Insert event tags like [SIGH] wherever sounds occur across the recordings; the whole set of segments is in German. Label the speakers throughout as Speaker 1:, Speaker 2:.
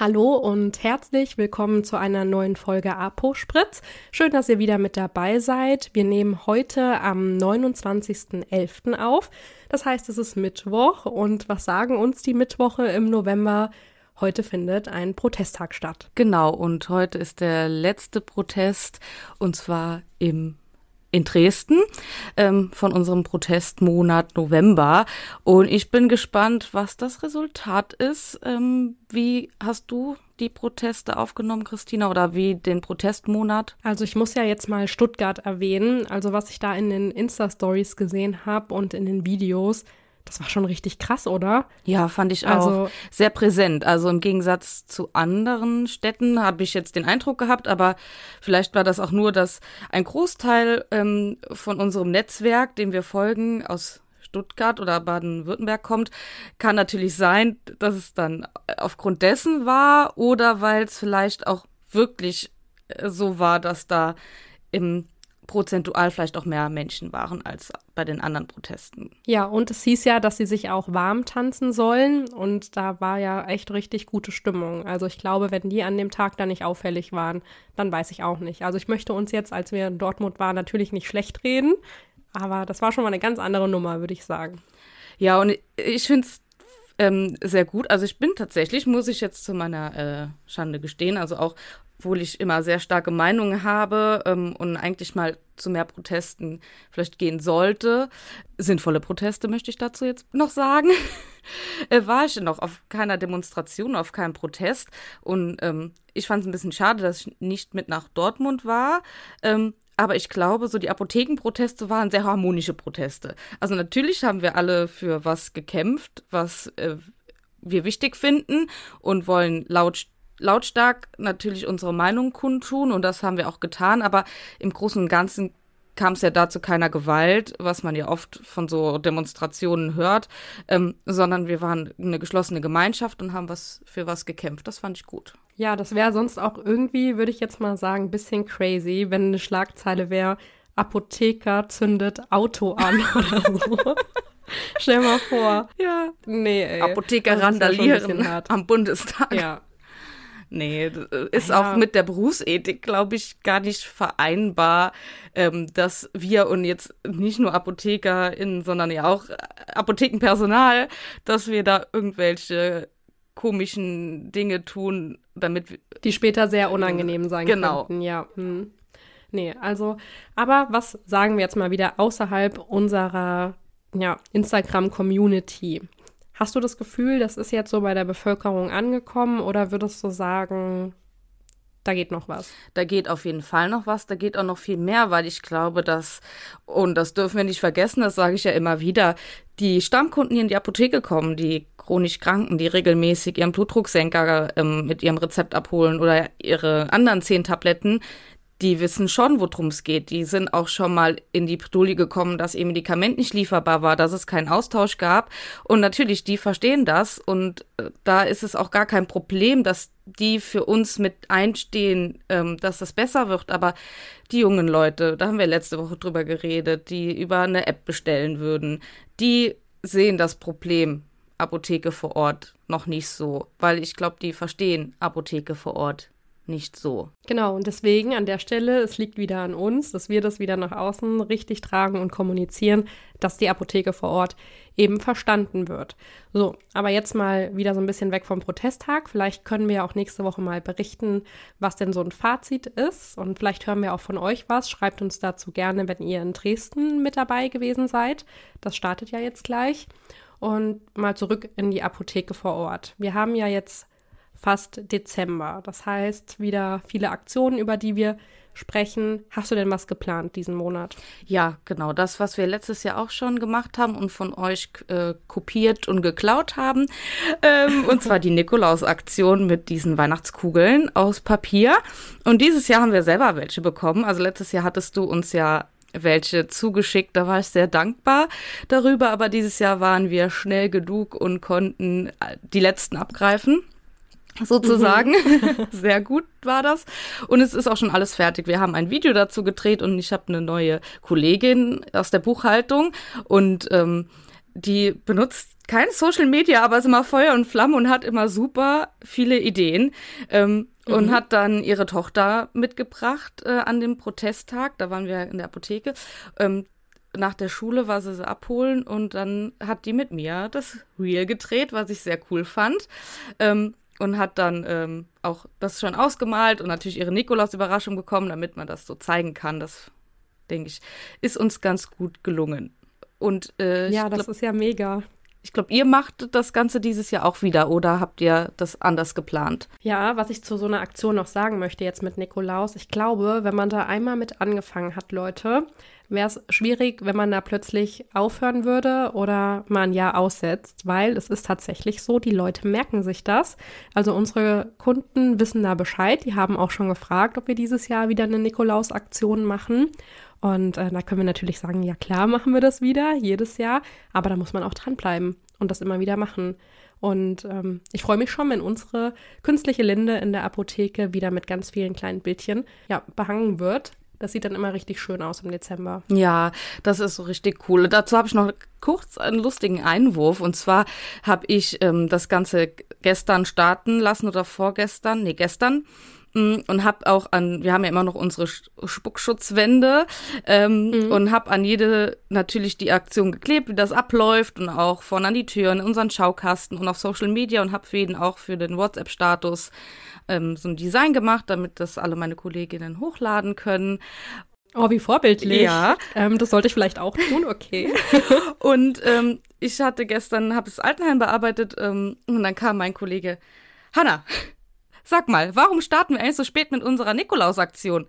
Speaker 1: Hallo und herzlich willkommen zu einer neuen Folge Apo Spritz. Schön, dass ihr wieder mit dabei seid. Wir nehmen heute am 29.11. auf. Das heißt, es ist Mittwoch und was sagen uns die Mittwoche im November? Heute findet ein Protesttag statt.
Speaker 2: Genau, und heute ist der letzte Protest und zwar im in Dresden ähm, von unserem Protestmonat November. Und ich bin gespannt, was das Resultat ist. Ähm, wie hast du die Proteste aufgenommen, Christina, oder wie den Protestmonat?
Speaker 1: Also ich muss ja jetzt mal Stuttgart erwähnen. Also was ich da in den Insta-Stories gesehen habe und in den Videos, das war schon richtig krass, oder?
Speaker 2: Ja, fand ich auch also, sehr präsent. Also im Gegensatz zu anderen Städten habe ich jetzt den Eindruck gehabt, aber vielleicht war das auch nur, dass ein Großteil ähm, von unserem Netzwerk, dem wir folgen, aus Stuttgart oder Baden-Württemberg kommt, kann natürlich sein, dass es dann aufgrund dessen war oder weil es vielleicht auch wirklich äh, so war, dass da im prozentual vielleicht auch mehr Menschen waren als bei den anderen Protesten.
Speaker 1: Ja, und es hieß ja, dass sie sich auch warm tanzen sollen und da war ja echt richtig gute Stimmung. Also ich glaube, wenn die an dem Tag da nicht auffällig waren, dann weiß ich auch nicht. Also ich möchte uns jetzt, als wir in Dortmund waren, natürlich nicht schlecht reden, aber das war schon mal eine ganz andere Nummer, würde ich sagen.
Speaker 2: Ja, und ich finde es ähm, sehr gut. Also ich bin tatsächlich, muss ich jetzt zu meiner äh, Schande gestehen, also auch obwohl ich immer sehr starke Meinungen habe ähm, und eigentlich mal zu mehr Protesten vielleicht gehen sollte. Sinnvolle Proteste möchte ich dazu jetzt noch sagen. [LAUGHS] äh, war ich noch auf keiner Demonstration, auf keinem Protest. Und ähm, ich fand es ein bisschen schade, dass ich nicht mit nach Dortmund war. Ähm, aber ich glaube, so die Apothekenproteste waren sehr harmonische Proteste. Also natürlich haben wir alle für was gekämpft, was äh, wir wichtig finden und wollen laut lautstark natürlich unsere Meinung kundtun und das haben wir auch getan, aber im Großen und Ganzen kam es ja dazu keiner Gewalt, was man ja oft von so Demonstrationen hört, ähm, sondern wir waren eine geschlossene Gemeinschaft und haben was für was gekämpft. Das fand ich gut.
Speaker 1: Ja, das wäre sonst auch irgendwie, würde ich jetzt mal sagen, ein bisschen crazy, wenn eine Schlagzeile wäre, Apotheker zündet Auto an [LAUGHS] oder so. Stell mal vor.
Speaker 2: Ja. Nee, ey. Apotheker randalieren am Bundestag.
Speaker 1: Ja,
Speaker 2: Nee, ist ja. auch mit der Berufsethik, glaube ich, gar nicht vereinbar, ähm, dass wir und jetzt nicht nur ApothekerInnen, sondern ja auch Apothekenpersonal, dass wir da irgendwelche komischen Dinge tun, damit
Speaker 1: die später sehr unangenehm sein
Speaker 2: genau.
Speaker 1: könnten. Ja. Hm. Nee, also, aber was sagen wir jetzt mal wieder außerhalb unserer ja, Instagram-Community? Hast du das Gefühl, das ist jetzt so bei der Bevölkerung angekommen oder würdest du sagen, da geht noch was.
Speaker 2: Da geht auf jeden Fall noch was, da geht auch noch viel mehr, weil ich glaube, dass, und das dürfen wir nicht vergessen, das sage ich ja immer wieder, die Stammkunden, die in die Apotheke kommen, die chronisch Kranken, die regelmäßig ihren Blutdrucksenker ähm, mit ihrem Rezept abholen oder ihre anderen zehn Tabletten, die wissen schon, worum es geht. Die sind auch schon mal in die Bredouille gekommen, dass ihr Medikament nicht lieferbar war, dass es keinen Austausch gab. Und natürlich, die verstehen das. Und äh, da ist es auch gar kein Problem, dass die für uns mit einstehen, ähm, dass das besser wird. Aber die jungen Leute, da haben wir letzte Woche drüber geredet, die über eine App bestellen würden, die sehen das Problem Apotheke vor Ort noch nicht so, weil ich glaube, die verstehen Apotheke vor Ort nicht so.
Speaker 1: Genau, und deswegen an der Stelle, es liegt wieder an uns, dass wir das wieder nach außen richtig tragen und kommunizieren, dass die Apotheke vor Ort eben verstanden wird. So, aber jetzt mal wieder so ein bisschen weg vom Protesttag. Vielleicht können wir auch nächste Woche mal berichten, was denn so ein Fazit ist. Und vielleicht hören wir auch von euch was. Schreibt uns dazu gerne, wenn ihr in Dresden mit dabei gewesen seid. Das startet ja jetzt gleich. Und mal zurück in die Apotheke vor Ort. Wir haben ja jetzt fast Dezember. Das heißt, wieder viele Aktionen, über die wir sprechen. Hast du denn was geplant diesen Monat?
Speaker 2: Ja, genau. Das, was wir letztes Jahr auch schon gemacht haben und von euch äh, kopiert und geklaut haben. Ähm, und zwar die Nikolaus-Aktion mit diesen Weihnachtskugeln aus Papier. Und dieses Jahr haben wir selber welche bekommen. Also letztes Jahr hattest du uns ja welche zugeschickt. Da war ich sehr dankbar darüber. Aber dieses Jahr waren wir schnell genug und konnten die letzten abgreifen sozusagen. Mhm. [LAUGHS] [LAUGHS] Sehr gut war das. Und es ist auch schon alles fertig. Wir haben ein Video dazu gedreht und ich habe eine neue Kollegin aus der Buchhaltung und ähm, die benutzt kein Social Media, aber ist immer Feuer und Flamme und hat immer super viele Ideen. Ähm, mhm. Und hat dann ihre Tochter mitgebracht äh, an dem Protesttag. Da waren wir in der Apotheke. Ähm, nach der Schule war sie sie abholen und dann hat die mit mir das Reel gedreht, was ich sehr cool fand. Ähm, und hat dann ähm, auch das schon ausgemalt und natürlich ihre Nikolaus-Überraschung bekommen, damit man das so zeigen kann. Das, denke ich, ist uns ganz gut gelungen. Und äh,
Speaker 1: ja, das glaub, ist ja mega.
Speaker 2: Ich glaube, ihr macht das Ganze dieses Jahr auch wieder oder habt ihr das anders geplant?
Speaker 1: Ja, was ich zu so einer Aktion noch sagen möchte jetzt mit Nikolaus, ich glaube, wenn man da einmal mit angefangen hat, Leute, wäre es schwierig, wenn man da plötzlich aufhören würde oder mal ein Jahr aussetzt, weil es ist tatsächlich so, die Leute merken sich das. Also unsere Kunden wissen da Bescheid, die haben auch schon gefragt, ob wir dieses Jahr wieder eine Nikolaus-Aktion machen. Und äh, da können wir natürlich sagen, ja klar machen wir das wieder, jedes Jahr, aber da muss man auch dranbleiben und das immer wieder machen. Und ähm, ich freue mich schon, wenn unsere künstliche Linde in der Apotheke wieder mit ganz vielen kleinen Bildchen ja, behangen wird. Das sieht dann immer richtig schön aus im Dezember.
Speaker 2: Ja, das ist so richtig cool. Dazu habe ich noch kurz einen lustigen Einwurf. Und zwar habe ich ähm, das Ganze gestern starten lassen oder vorgestern, nee, gestern und habe auch an, wir haben ja immer noch unsere Spuckschutzwände ähm, mhm. und habe an jede natürlich die Aktion geklebt, wie das abläuft und auch vorne an die Türen, unseren Schaukasten und auf Social Media und habe für jeden auch für den WhatsApp-Status ähm, so ein Design gemacht, damit das alle meine Kolleginnen hochladen können.
Speaker 1: Oh, wie vorbildlich. Ja. Ähm, das sollte ich vielleicht auch tun, okay. [LAUGHS]
Speaker 2: und ähm, ich hatte gestern, habe das Altenheim bearbeitet ähm, und dann kam mein Kollege, Hanna, Sag mal, warum starten wir eigentlich so spät mit unserer Nikolaus-Aktion?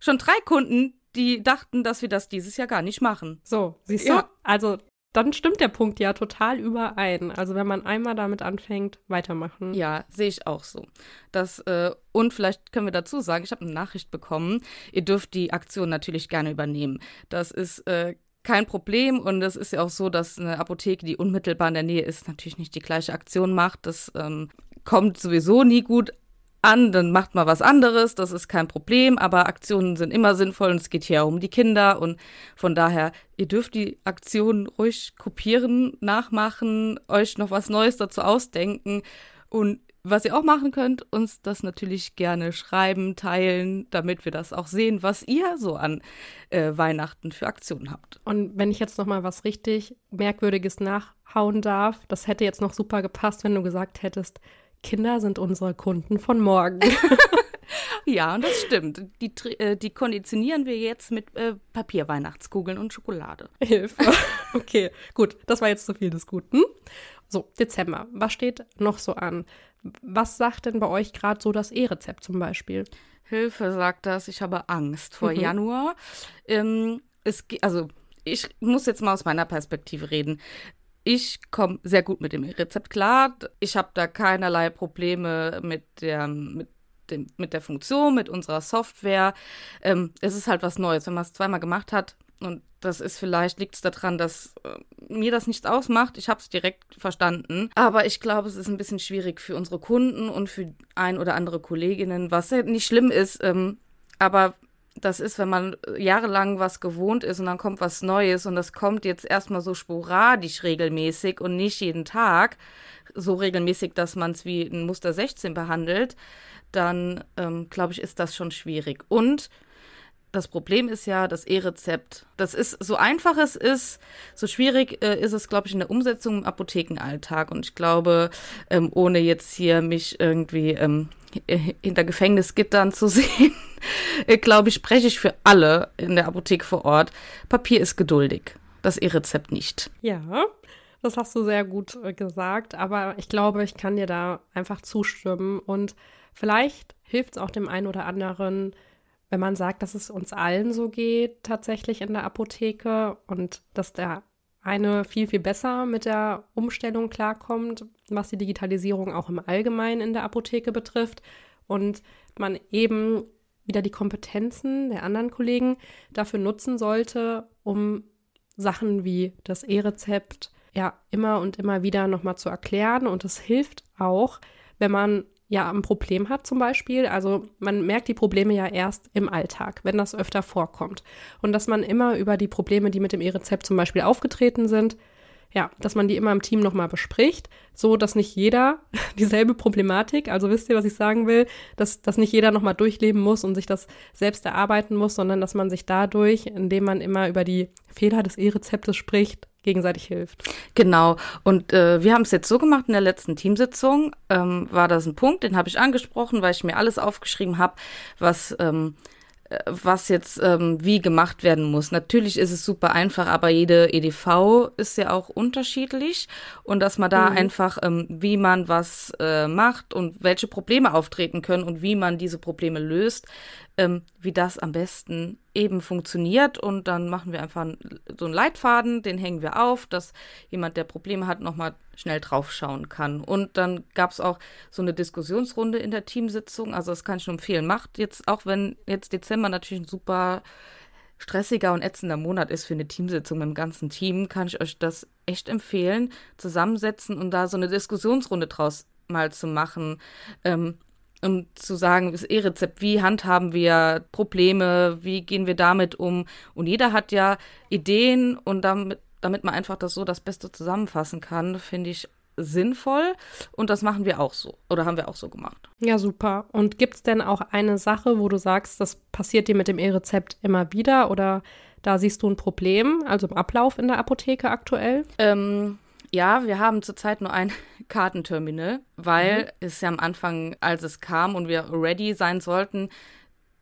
Speaker 2: Schon drei Kunden, die dachten, dass wir das dieses Jahr gar nicht machen.
Speaker 1: So, siehst du? Ja. Also, dann stimmt der Punkt ja total überein. Also, wenn man einmal damit anfängt, weitermachen.
Speaker 2: Ja, sehe ich auch so. Das, äh, und vielleicht können wir dazu sagen, ich habe eine Nachricht bekommen. Ihr dürft die Aktion natürlich gerne übernehmen. Das ist äh, kein Problem. Und es ist ja auch so, dass eine Apotheke, die unmittelbar in der Nähe ist, natürlich nicht die gleiche Aktion macht. Das ähm, kommt sowieso nie gut an, dann macht mal was anderes, das ist kein Problem, aber Aktionen sind immer sinnvoll und es geht hier um die Kinder und von daher, ihr dürft die Aktionen ruhig kopieren, nachmachen, euch noch was Neues dazu ausdenken und was ihr auch machen könnt, uns das natürlich gerne schreiben, teilen, damit wir das auch sehen, was ihr so an äh, Weihnachten für Aktionen habt.
Speaker 1: Und wenn ich jetzt noch mal was richtig merkwürdiges nachhauen darf, das hätte jetzt noch super gepasst, wenn du gesagt hättest, Kinder sind unsere Kunden von morgen. [LAUGHS] [LAUGHS]
Speaker 2: ja, und das stimmt. Die, äh, die konditionieren wir jetzt mit äh, Papierweihnachtskugeln und Schokolade.
Speaker 1: Hilfe. [LAUGHS] Okay, gut. Das war jetzt zu viel des Guten. So, Dezember. Was steht noch so an? Was sagt denn bei euch gerade so das E-Rezept zum Beispiel?
Speaker 2: Hilfe sagt das. Ich habe Angst vor mhm. Januar. Ähm, es, also, ich muss jetzt mal aus meiner Perspektive reden ich komme sehr gut mit dem Rezept klar. Ich habe da keinerlei Probleme mit der, mit, dem, mit der Funktion, mit unserer Software. Ähm, es ist halt was Neues. Wenn man es zweimal gemacht hat, und das ist vielleicht, liegt es daran, dass äh, mir das nichts ausmacht. Ich habe es direkt verstanden. Aber ich glaube, es ist ein bisschen schwierig für unsere Kunden und für ein oder andere Kolleginnen, was nicht schlimm ist. Ähm, aber das ist, wenn man jahrelang was gewohnt ist und dann kommt was Neues und das kommt jetzt erstmal so sporadisch regelmäßig und nicht jeden Tag so regelmäßig, dass man es wie ein Muster 16 behandelt, dann ähm, glaube ich, ist das schon schwierig. Und das Problem ist ja das E-Rezept. Das ist, so einfach es ist, so schwierig äh, ist es, glaube ich, in der Umsetzung im Apothekenalltag. Und ich glaube, ähm, ohne jetzt hier mich irgendwie ähm, hinter Gefängnisgittern zu [LAUGHS] sehen, äh, glaube ich, spreche ich für alle in der Apotheke vor Ort. Papier ist geduldig, das E-Rezept nicht.
Speaker 1: Ja, das hast du sehr gut äh, gesagt, aber ich glaube, ich kann dir da einfach zustimmen und vielleicht hilft es auch dem einen oder anderen, wenn man sagt, dass es uns allen so geht, tatsächlich in der Apotheke und dass der eine viel, viel besser mit der Umstellung klarkommt, was die Digitalisierung auch im Allgemeinen in der Apotheke betrifft und man eben wieder die Kompetenzen der anderen Kollegen dafür nutzen sollte, um Sachen wie das E-Rezept ja immer und immer wieder nochmal zu erklären. Und es hilft auch, wenn man ja ein Problem hat zum Beispiel. Also man merkt die Probleme ja erst im Alltag, wenn das öfter vorkommt. Und dass man immer über die Probleme, die mit dem E-Rezept zum Beispiel aufgetreten sind, ja, dass man die immer im Team nochmal bespricht, so dass nicht jeder [LAUGHS] dieselbe Problematik, also wisst ihr, was ich sagen will, dass, dass nicht jeder nochmal durchleben muss und sich das selbst erarbeiten muss, sondern dass man sich dadurch, indem man immer über die Fehler des E-Rezeptes spricht, gegenseitig hilft.
Speaker 2: Genau. Und äh, wir haben es jetzt so gemacht in der letzten Teamsitzung, ähm, war das ein Punkt, den habe ich angesprochen, weil ich mir alles aufgeschrieben habe, was ähm, was jetzt ähm, wie gemacht werden muss. Natürlich ist es super einfach, aber jede EDV ist ja auch unterschiedlich und dass man da mhm. einfach, ähm, wie man was äh, macht und welche Probleme auftreten können und wie man diese Probleme löst, ähm, wie das am besten eben funktioniert. Und dann machen wir einfach so einen Leitfaden, den hängen wir auf, dass jemand, der Probleme hat, nochmal schnell draufschauen kann. Und dann gab es auch so eine Diskussionsrunde in der Teamsitzung. Also das kann ich nur empfehlen. Macht jetzt, auch wenn jetzt Dezember natürlich ein super stressiger und ätzender Monat ist für eine Teamsitzung mit dem ganzen Team, kann ich euch das echt empfehlen, zusammensetzen und da so eine Diskussionsrunde draus mal zu machen. Ähm, um zu sagen, das E-Rezept, wie handhaben wir Probleme, wie gehen wir damit um? Und jeder hat ja Ideen und damit, damit man einfach das so das Beste zusammenfassen kann, finde ich sinnvoll und das machen wir auch so oder haben wir auch so gemacht.
Speaker 1: Ja, super. Und gibt es denn auch eine Sache, wo du sagst, das passiert dir mit dem E-Rezept immer wieder oder da siehst du ein Problem, also im Ablauf in der Apotheke aktuell?
Speaker 2: Ähm, ja, wir haben zurzeit nur ein [LAUGHS] Kartenterminal, weil mhm. es ja am Anfang, als es kam und wir ready sein sollten,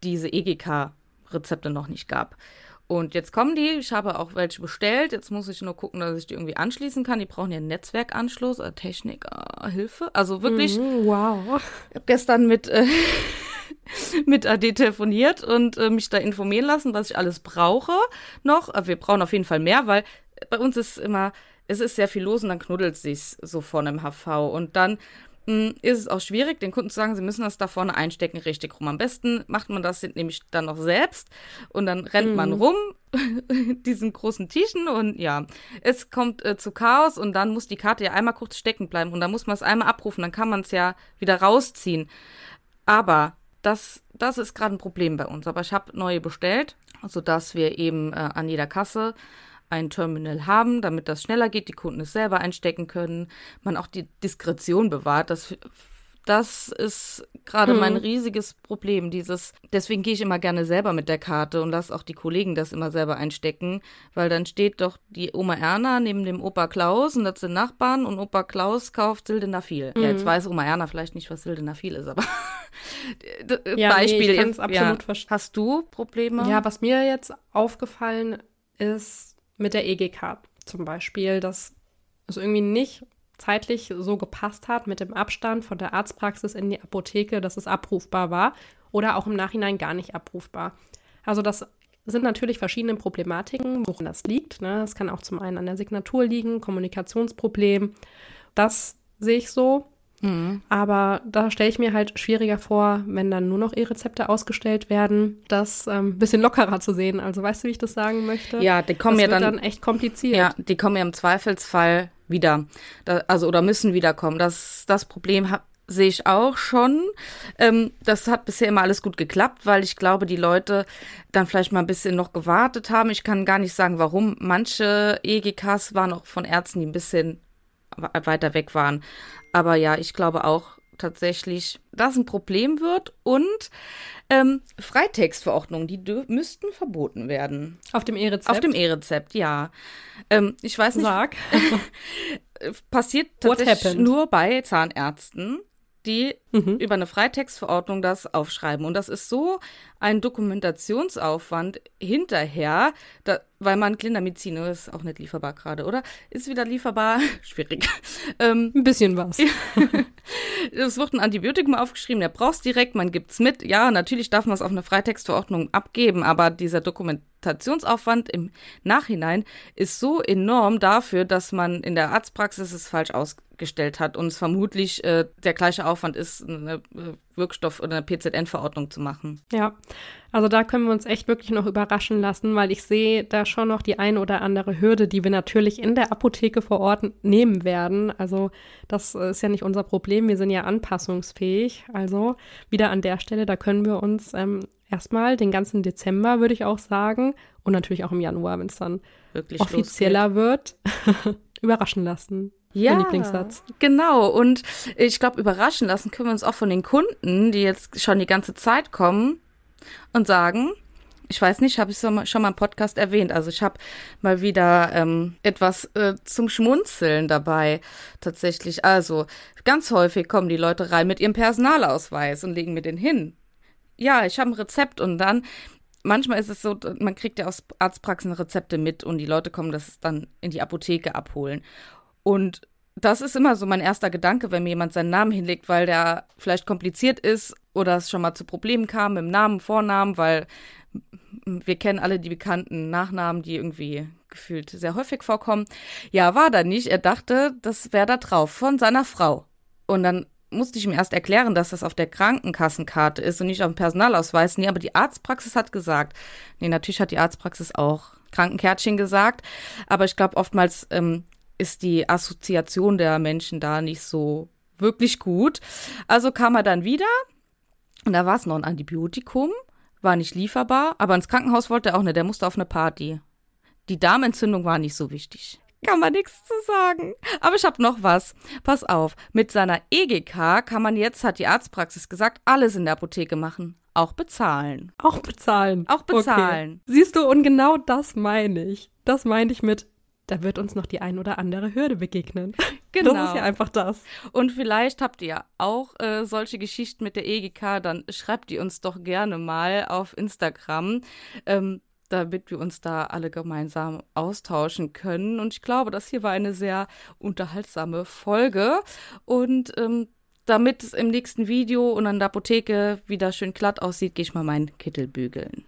Speaker 2: diese EGK-Rezepte noch nicht gab. Und jetzt kommen die, ich habe auch welche bestellt. Jetzt muss ich nur gucken, dass ich die irgendwie anschließen kann. Die brauchen ja einen Netzwerkanschluss, äh, Technik, äh, Hilfe. Also wirklich.
Speaker 1: Mhm, wow.
Speaker 2: Ich habe gestern mit, äh, [LAUGHS] mit AD telefoniert und äh, mich da informieren lassen, was ich alles brauche noch. Äh, wir brauchen auf jeden Fall mehr, weil bei uns ist immer es ist sehr viel los und dann knuddelt es sich so vorne im HV. Und dann mh, hm, ist es auch schwierig, den Kunden zu sagen, sie müssen das da vorne einstecken, richtig rum. Am besten macht man das nämlich dann noch selbst und dann rennt mhm. man rum [LAUGHS] diesen großen Tischen und ja, es kommt äh, zu Chaos und dann muss die Karte ja einmal kurz stecken bleiben und dann muss man es einmal abrufen, dann kann man es ja wieder rausziehen. Aber das, das ist gerade ein Problem bei uns. Aber ich habe neue bestellt, sodass wir eben äh, an jeder Kasse ein Terminal haben, damit das schneller geht, die Kunden es selber einstecken können, man auch die Diskretion bewahrt. Das, das ist gerade hm. mein riesiges Problem. Dieses, deswegen gehe ich immer gerne selber mit der Karte und lasse auch die Kollegen das immer selber einstecken, weil dann steht doch die Oma Erna neben dem Opa Klaus und das sind Nachbarn und Opa Klaus kauft Sildenafil. Mhm. Ja, jetzt hm. weiß Oma Erna vielleicht nicht, was Sildenafil ist, aber [LAUGHS]
Speaker 1: ja, Beispiel. Nee, ich absolut ja.
Speaker 2: Hast du Probleme?
Speaker 1: Ja, was mir jetzt aufgefallen ist, mit der EGK zum Beispiel, dass es irgendwie nicht zeitlich so gepasst hat mit dem Abstand von der Arztpraxis in die Apotheke, dass es abrufbar war oder auch im Nachhinein gar nicht abrufbar. Also das sind natürlich verschiedene Problematiken, woran das liegt. Ne? Das kann auch zum einen an der Signatur liegen, Kommunikationsproblem. Das sehe ich so. Mhm. Aber da stelle ich mir halt schwieriger vor, wenn dann nur noch E-Rezepte ausgestellt werden, das ein ähm, bisschen lockerer zu sehen. Also weißt du, wie ich das sagen möchte?
Speaker 2: Ja, die kommen
Speaker 1: das
Speaker 2: ja dann,
Speaker 1: dann echt kompliziert.
Speaker 2: Ja, die kommen ja im Zweifelsfall wieder. Da, also oder müssen wiederkommen. Das, das Problem hat sehe ich auch schon. Ähm, das hat bisher immer alles gut geklappt, weil ich glaube, die Leute dann vielleicht mal ein bisschen noch gewartet haben. Ich kann gar nicht sagen, warum. Manche EGKs waren auch von Ärzten, die ein bisschen weiter weg waren. Aber ja, ich glaube auch tatsächlich, dass ein Problem wird und ähm, Freitextverordnungen, die müssten verboten werden.
Speaker 1: Auf dem E-Rezept?
Speaker 2: Auf dem E-Rezept, ja. Ähm, ich weiß nicht.
Speaker 1: Sag. [LAUGHS]
Speaker 2: passiert tatsächlich nur bei Zahnärzten die mhm. über eine Freitextverordnung das aufschreiben. Und das ist so ein Dokumentationsaufwand hinterher, da, weil man Clindamycin ist auch nicht lieferbar gerade, oder? Ist wieder lieferbar? [LAUGHS] Schwierig.
Speaker 1: Ähm, ein bisschen was. [LAUGHS]
Speaker 2: es wird ein Antibiotikum aufgeschrieben, der braucht direkt, man gibt es mit. Ja, natürlich darf man es auf eine Freitextverordnung abgeben, aber dieser Dokumentationsaufwand im Nachhinein ist so enorm dafür, dass man in der Arztpraxis es falsch aus gestellt hat und es vermutlich äh, der gleiche Aufwand ist, eine äh, Wirkstoff- oder eine PZN-Verordnung zu machen.
Speaker 1: Ja, also da können wir uns echt wirklich noch überraschen lassen, weil ich sehe da schon noch die ein oder andere Hürde, die wir natürlich in der Apotheke vor Ort nehmen werden. Also das ist ja nicht unser Problem, wir sind ja anpassungsfähig. Also wieder an der Stelle, da können wir uns ähm, erstmal den ganzen Dezember, würde ich auch sagen, und natürlich auch im Januar, wenn es dann Wirklich offizieller losgeht. wird, Überraschen lassen.
Speaker 2: Ja,
Speaker 1: mein Lieblingssatz.
Speaker 2: genau. Und ich glaube, überraschen lassen können wir uns auch von den Kunden, die jetzt schon die ganze Zeit kommen und sagen, ich weiß nicht, habe ich schon mal im Podcast erwähnt. Also ich habe mal wieder ähm, etwas äh, zum Schmunzeln dabei tatsächlich. Also ganz häufig kommen die Leute rein mit ihrem Personalausweis und legen mir den hin. Ja, ich habe ein Rezept und dann manchmal ist es so, man kriegt ja aus Arztpraxen Rezepte mit und die Leute kommen das dann in die Apotheke abholen. Und das ist immer so mein erster Gedanke, wenn mir jemand seinen Namen hinlegt, weil der vielleicht kompliziert ist oder es schon mal zu Problemen kam im Namen, Vornamen, weil wir kennen alle die bekannten Nachnamen, die irgendwie gefühlt sehr häufig vorkommen. Ja, war da nicht. Er dachte, das wäre da drauf von seiner Frau. Und dann musste ich ihm erst erklären, dass das auf der Krankenkassenkarte ist und nicht auf dem Personalausweis. Nee, aber die Arztpraxis hat gesagt. Nee, natürlich hat die Arztpraxis auch Krankenkärtchen gesagt. Aber ich glaube, oftmals ähm, ist die Assoziation der Menschen da nicht so wirklich gut. Also kam er dann wieder und da war es noch ein Antibiotikum war nicht lieferbar, aber ins Krankenhaus wollte er auch nicht, der musste auf eine Party. Die Darmentzündung war nicht so wichtig. Kann man nichts zu sagen. Aber ich habe noch was. Pass auf, mit seiner EGK kann man jetzt, hat die Arztpraxis gesagt, alles in der Apotheke machen. Auch bezahlen.
Speaker 1: Auch bezahlen.
Speaker 2: Auch bezahlen.
Speaker 1: Okay. Siehst du, und genau das meine ich. Das meine ich mit, da wird uns noch die ein oder andere Hürde begegnen. [LAUGHS] Genau. Das ist ja einfach das.
Speaker 2: Und vielleicht habt ihr auch äh, solche Geschichten mit der EGK, dann schreibt die uns doch gerne mal auf Instagram. Ähm, damit wir uns da alle gemeinsam austauschen können. Und ich glaube, das hier war eine sehr unterhaltsame Folge. Und ähm, damit es im nächsten Video und an der Apotheke wieder schön glatt aussieht, gehe ich mal meinen Kittel bügeln.